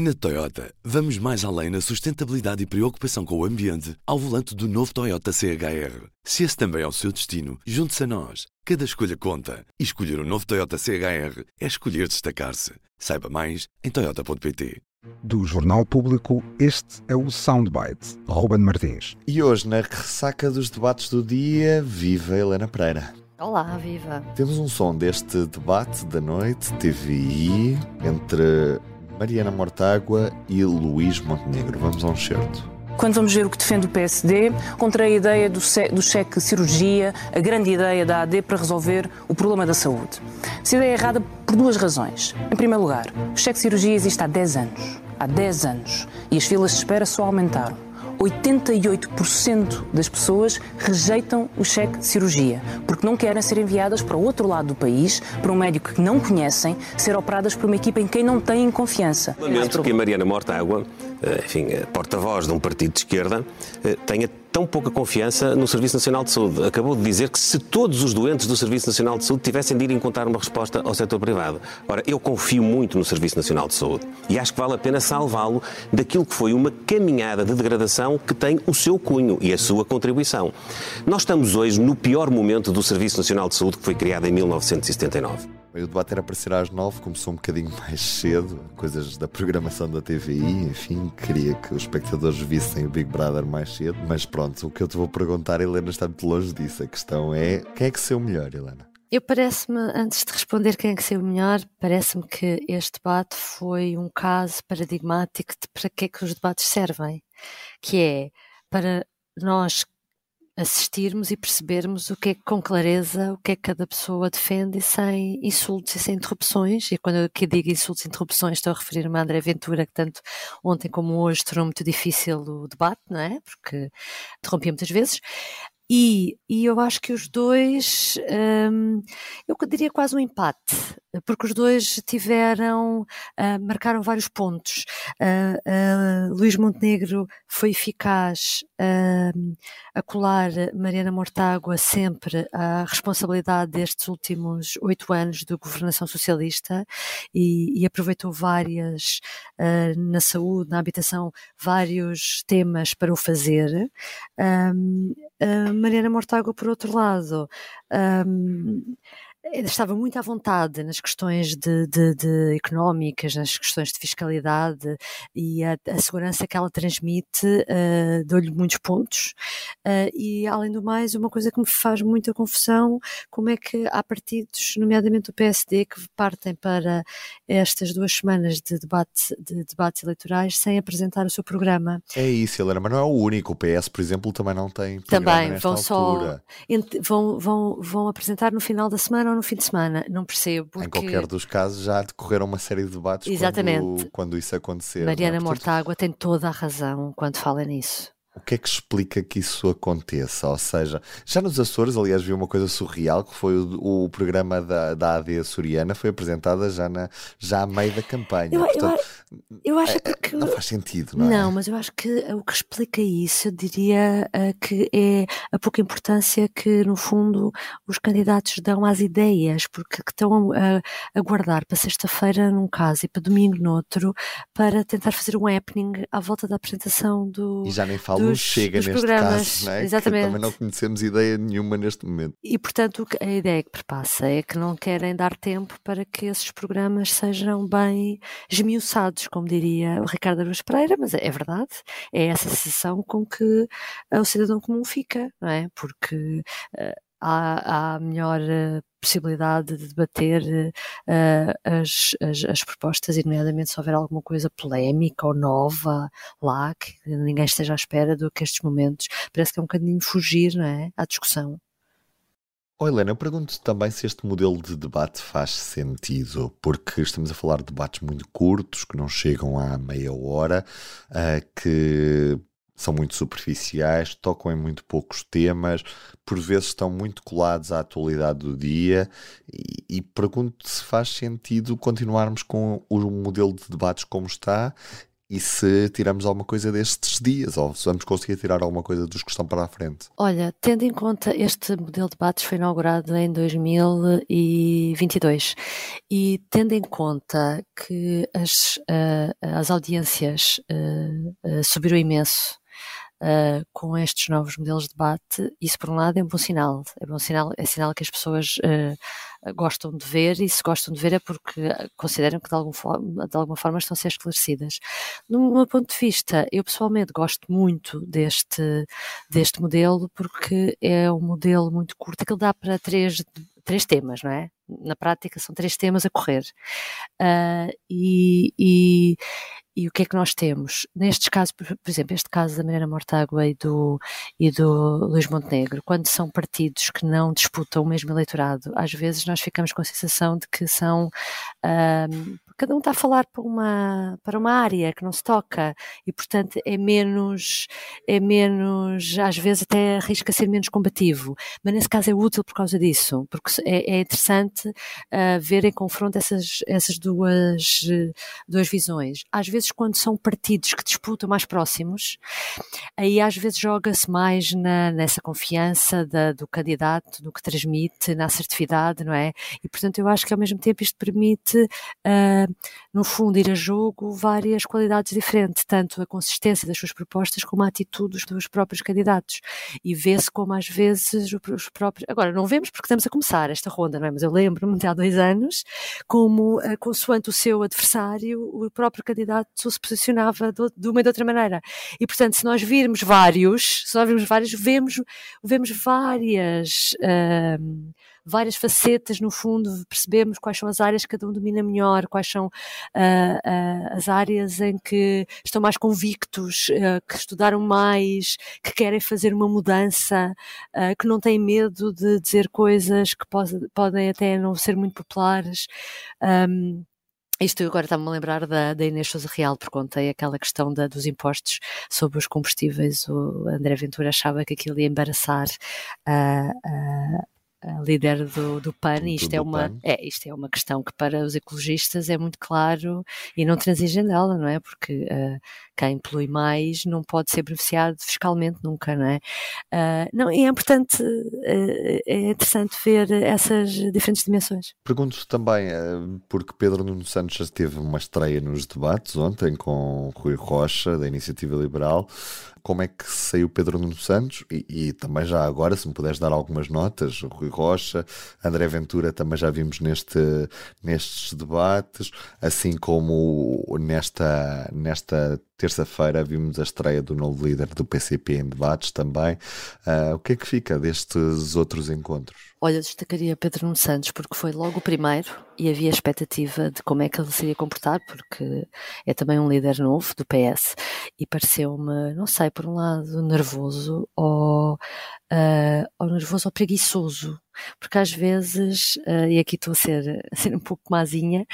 Na Toyota, vamos mais além na sustentabilidade e preocupação com o ambiente ao volante do novo Toyota CHR. Se esse também é o seu destino, junte-se a nós. Cada escolha conta. E escolher o um novo Toyota CHR é escolher destacar-se. Saiba mais em Toyota.pt. Do Jornal Público, este é o Soundbite. Ruben Martins. E hoje, na ressaca dos debates do dia, viva Helena Pereira. Olá, viva! Temos um som deste debate da noite, TVI, entre Mariana Mortágua e Luís Montenegro. Vamos a um certo. Quando vamos ver o que defende o PSD, contra a ideia do, do cheque cirurgia, a grande ideia da AD para resolver o problema da saúde. Essa ideia é errada por duas razões. Em primeiro lugar, o cheque cirurgia existe há 10 anos. Há 10 anos. E as filas de espera só aumentaram. 88% das pessoas rejeitam o cheque de cirurgia, porque não querem ser enviadas para o outro lado do país, para um médico que não conhecem, ser operadas por uma equipa em quem não têm confiança. Lamento que a Mariana Mortágua, eh, enfim, porta-voz de um partido de esquerda, eh, tenha tão pouca confiança no Serviço Nacional de Saúde. Acabou de dizer que se todos os doentes do Serviço Nacional de Saúde tivessem de ir encontrar uma resposta ao setor privado. Ora, eu confio muito no Serviço Nacional de Saúde e acho que vale a pena salvá-lo daquilo que foi uma caminhada de degradação que tem o seu cunho e a sua contribuição. Nós estamos hoje no pior momento do Serviço Nacional de Saúde que foi criado em 1979. O debate era para ser às nove, começou um bocadinho mais cedo, coisas da programação da TVI, enfim, queria que os espectadores vissem o Big Brother mais cedo, mas pronto, o que eu te vou perguntar, Helena, está muito longe disso. A questão é, quem é que saiu melhor, Helena? Eu parece-me, antes de responder quem é que saiu melhor, parece-me que este debate foi um caso paradigmático de para que é que os debates servem, que é para nós assistirmos e percebermos o que é com clareza o que é que cada pessoa defende sem insultos e sem interrupções. E quando eu aqui digo insultos e interrupções, estou a referir-me a André Ventura, que tanto ontem como hoje tornou muito difícil o debate, não é? Porque interrompia muitas vezes. E, e eu acho que os dois, hum, eu diria quase um empate, porque os dois tiveram, uh, marcaram vários pontos. Uh, uh, Luís Montenegro foi eficaz a colar Mariana Mortágua sempre à responsabilidade destes últimos oito anos de governação socialista e, e aproveitou várias, na saúde, na habitação, vários temas para o fazer. Um, Mariana Mortágua, por outro lado, um, estava muito à vontade nas questões de, de, de económicas, nas questões de fiscalidade e a, a segurança que ela transmite uh, deu-lhe muitos pontos. Uh, e, além do mais, uma coisa que me faz muita confusão, como é que há partidos, nomeadamente o PSD, que partem para estas duas semanas de, debate, de debates eleitorais sem apresentar o seu programa. É isso, Helena, mas não é o único. O PS, por exemplo, também não tem Também, vão altura. só... Vão, vão, vão apresentar no final da semana ou no fim de semana, não percebo. Porque... Em qualquer dos casos já decorreram uma série de debates Exatamente. Quando, quando isso acontecer. Mariana é? Portanto... Mortágua tem toda a razão quando fala nisso. O que é que explica que isso aconteça? Ou seja, já nos Açores, aliás, vi uma coisa surreal, que foi o, o programa da, da AD Soriana, foi apresentada já, na, já a meio da campanha. Eu, Portanto, eu, eu acho é, que... Não faz sentido, não é? Não, mas eu acho que o que explica isso, eu diria uh, que é a pouca importância que, no fundo, os candidatos dão às ideias, porque estão a, a guardar para sexta-feira num caso e para domingo no outro, para tentar fazer um happening à volta da apresentação do... E já nem falo dos, chega neste programas. caso, não é? Exatamente. Que também não conhecemos ideia nenhuma neste momento. E, portanto, a ideia que perpassa é que não querem dar tempo para que esses programas sejam bem esmiuçados, como diria o Ricardo Aruz Pereira, mas é verdade, é essa sensação com que o cidadão comum fica, não é? Porque uh, há, há melhor uh, possibilidade de debater uh, as, as, as, propostas, e nomeadamente se houver alguma coisa polémica ou nova lá, que ninguém esteja à espera do que estes momentos, parece que é um bocadinho fugir não é, à discussão. Oh, Helena, eu pergunto também se este modelo de debate faz sentido, porque estamos a falar de debates muito curtos, que não chegam à meia hora, uh, que são muito superficiais, tocam em muito poucos temas, por vezes estão muito colados à atualidade do dia e, e pergunto se faz sentido continuarmos com o modelo de debates como está e se tiramos alguma coisa destes dias, ou se vamos conseguir tirar alguma coisa dos que estão para a frente. Olha, tendo em conta este modelo de debates foi inaugurado em 2022 e tendo em conta que as, uh, as audiências uh, uh, subiram imenso uh, com estes novos modelos de debate, isso por um lado é um bom sinal. É bom sinal, é sinal que as pessoas uh, gostam de ver e se gostam de ver é porque consideram que de, algum forma, de alguma forma estão a ser esclarecidas. No meu ponto de vista, eu pessoalmente gosto muito deste, deste modelo porque é um modelo muito curto, que dá para três três temas, não é? Na prática são três temas a correr. Uh, e, e, e o que é que nós temos? Nestes casos, por, exemplo, este caso da Mariana Mortágua e do, e do Luís Montenegro, quando são partidos que não disputam o mesmo eleitorado, às vezes nós ficamos com a sensação de que são cada um está a falar para uma, para uma área que não se toca e, portanto, é menos, é menos, às vezes até arrisca ser menos combativo. Mas nesse caso é útil por causa disso, porque é, é interessante uh, ver em confronto essas, essas duas, duas visões. Às vezes, quando são partidos que disputam mais próximos, aí às vezes joga-se mais na, nessa confiança da, do candidato, no que transmite, na assertividade, não é? E, portanto, eu acho que ao mesmo tempo isto permite. Uh, no fundo, ir a jogo várias qualidades diferentes, tanto a consistência das suas propostas como a atitude dos próprios candidatos. E vê-se como às vezes os próprios. Agora, não vemos porque estamos a começar esta ronda, não é? Mas eu lembro-me de há dois anos como, eh, consoante o seu adversário, o próprio candidato se posicionava de uma e de outra maneira. E, portanto, se nós virmos vários, se nós virmos vários, vemos, vemos várias. Uh, várias facetas, no fundo, percebemos quais são as áreas que cada um domina melhor, quais são uh, uh, as áreas em que estão mais convictos, uh, que estudaram mais, que querem fazer uma mudança, que não têm medo de dizer coisas que pode, podem até não ser muito populares. Um, isto agora está-me a lembrar da, da Inês Sousa Real, porque contei aquela questão da, dos impostos sobre os combustíveis. O André Ventura achava que aquilo ia embaraçar uh, líder do, do PAN, e isto é, uma, é, isto é uma questão que para os ecologistas é muito claro e não transigem dela, não é? Porque uh, quem polui mais não pode ser beneficiado fiscalmente nunca, não é? Uh, não, e é importante, uh, é interessante ver essas diferentes dimensões. Pergunto também, porque Pedro Nuno Santos teve uma estreia nos debates ontem com Rui Rocha, da Iniciativa Liberal, como é que saiu Pedro Nuno Santos e, e, também já agora, se me puderes dar algumas notas, Rui Rocha, André Ventura também já vimos neste, nestes debates, assim como nesta, nesta terça-feira vimos a estreia do novo líder do PCP em debates também. Uh, o que é que fica destes outros encontros? Olha, destacaria Pedro Nuno Santos porque foi logo o primeiro e havia expectativa de como é que ele se iria comportar, porque é também um líder novo do PS e pareceu-me, não sei, por um lado nervoso ou, uh, ou nervoso ou preguiçoso porque às vezes, uh, e aqui estou a ser, a ser um pouco mazinha,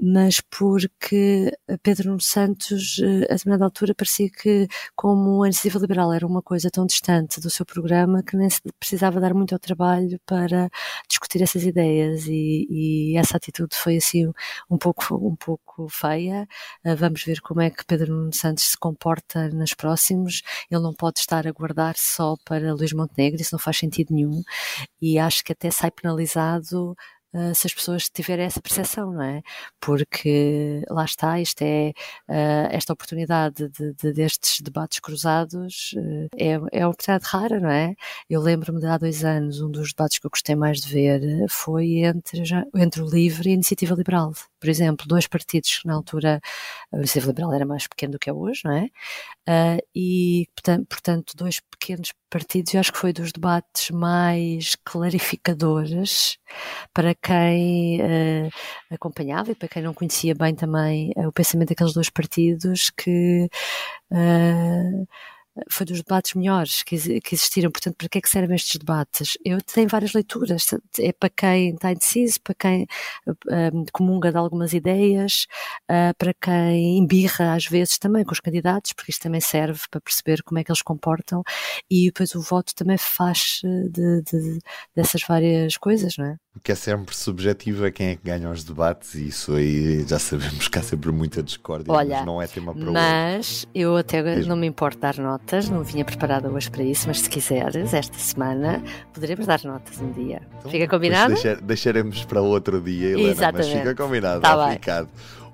mas porque Pedro Nuno Santos, uh, a determinada altura, parecia que, como a iniciativa liberal era uma coisa tão distante do seu programa, que nem se precisava dar muito ao trabalho para discutir essas ideias, e, e essa atitude foi assim um pouco, um pouco feia. Uh, vamos ver como é que Pedro Nuno Santos se comporta nos próximos. Ele não pode estar a guardar só para Luís Montenegro, isso não faz sentido nenhum, e acho que que até sai penalizado Uh, se as pessoas tiverem essa percepção, não é? Porque lá está, isto é uh, esta oportunidade de, de, destes debates cruzados uh, é, é uma oportunidade rara, não é? Eu lembro-me de há dois anos, um dos debates que eu gostei mais de ver foi entre, entre o LIVRE e a Iniciativa Liberal. Por exemplo, dois partidos que na altura a Iniciativa Liberal era mais pequeno do que é hoje, não é? e, portanto, dois pequenos partidos, eu acho que foi dos debates mais clarificadores para quem uh, acompanhava e para quem não conhecia bem também uh, o pensamento daqueles dois partidos que uh, foi dos debates melhores que, que, existiram. Portanto, para que é que servem estes debates? Eu tenho várias leituras. É para quem está indeciso, para quem um, comunga de algumas ideias, uh, para quem embirra às vezes também com os candidatos, porque isto também serve para perceber como é que eles comportam e depois o voto também faz de, de, dessas várias coisas, não é? Que é sempre subjetivo a quem é que ganha os debates e isso aí já sabemos que há sempre muita discórdia, Olha, mas não é tema para Mas eu até não me importo dar notas, não vinha preparada hoje para isso, mas se quiseres, esta semana poderemos dar notas um dia. Então, fica combinado? Deixar, deixaremos para outro dia, Helena, Exatamente. mas fica combinado, tá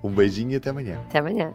Um beijinho e até amanhã. Até amanhã.